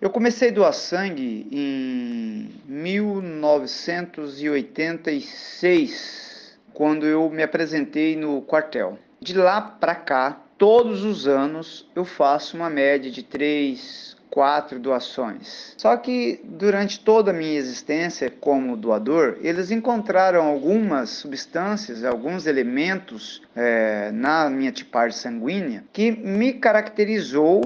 Eu comecei a doar sangue em 1986, quando eu me apresentei no quartel. De lá para cá, todos os anos eu faço uma média de três, quatro doações. Só que durante toda a minha existência como doador, eles encontraram algumas substâncias, alguns elementos é, na minha tipagem sanguínea que me caracterizou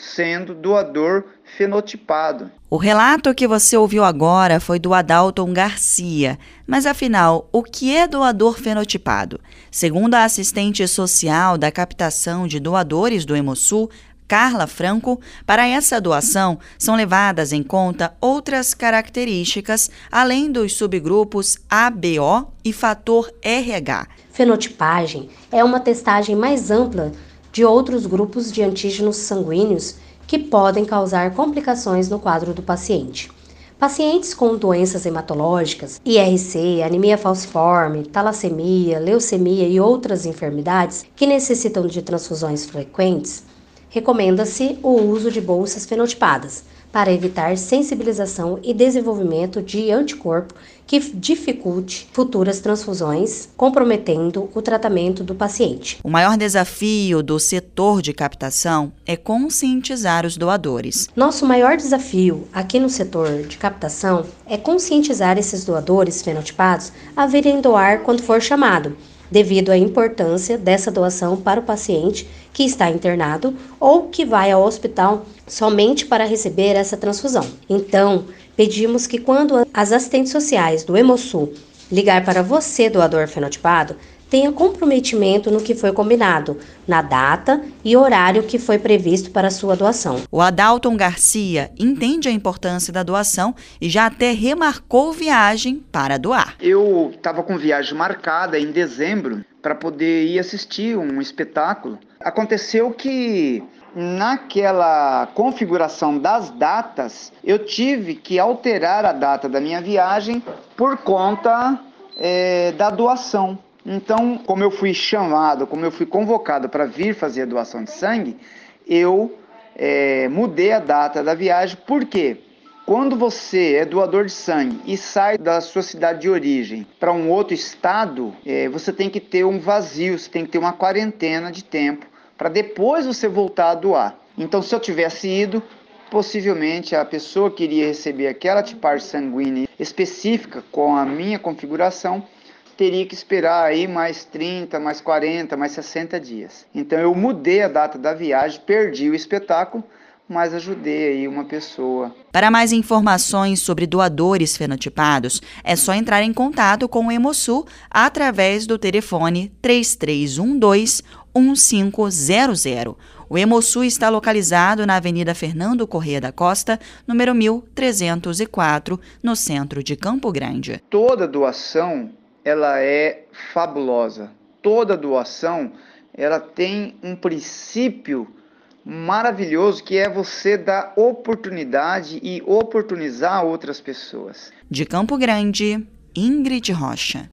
sendo doador fenotipado. O relato que você ouviu agora foi do Adalton Garcia. Mas afinal, o que é doador fenotipado? Segundo a assistente social da captação de doadores do Hemosul, Carla Franco, para essa doação são levadas em conta outras características além dos subgrupos ABO e fator RH. Fenotipagem é uma testagem mais ampla de outros grupos de antígenos sanguíneos que podem causar complicações no quadro do paciente. Pacientes com doenças hematológicas, IRC, anemia falciforme, talassemia, leucemia e outras enfermidades que necessitam de transfusões frequentes, recomenda-se o uso de bolsas fenotipadas para evitar sensibilização e desenvolvimento de anticorpo que dificulte futuras transfusões, comprometendo o tratamento do paciente. O maior desafio do setor de captação é conscientizar os doadores. Nosso maior desafio aqui no setor de captação é conscientizar esses doadores fenotipados a virem doar quando for chamado devido à importância dessa doação para o paciente que está internado ou que vai ao hospital somente para receber essa transfusão. Então, pedimos que quando as assistentes sociais do Hemosul ligar para você, doador fenotipado, tenha comprometimento no que foi combinado, na data e horário que foi previsto para a sua doação. O Adalton Garcia entende a importância da doação e já até remarcou viagem para doar. Eu estava com viagem marcada em dezembro para poder ir assistir um espetáculo. Aconteceu que naquela configuração das datas, eu tive que alterar a data da minha viagem por conta é, da doação. Então, como eu fui chamado, como eu fui convocado para vir fazer a doação de sangue, eu é, mudei a data da viagem. Por quê? Quando você é doador de sangue e sai da sua cidade de origem para um outro estado, é, você tem que ter um vazio, você tem que ter uma quarentena de tempo para depois você voltar a doar. Então, se eu tivesse ido, possivelmente a pessoa que iria receber aquela tipagem sanguínea específica com a minha configuração teria que esperar aí mais 30, mais 40, mais 60 dias. Então eu mudei a data da viagem, perdi o espetáculo, mas ajudei aí uma pessoa. Para mais informações sobre doadores fenotipados, é só entrar em contato com o Hemosul através do telefone 3312 1500. O Hemosul está localizado na Avenida Fernando Corrêa da Costa, número 1304, no centro de Campo Grande. Toda doação ela é fabulosa. Toda doação, ela tem um princípio maravilhoso que é você dar oportunidade e oportunizar outras pessoas. De Campo Grande, Ingrid Rocha.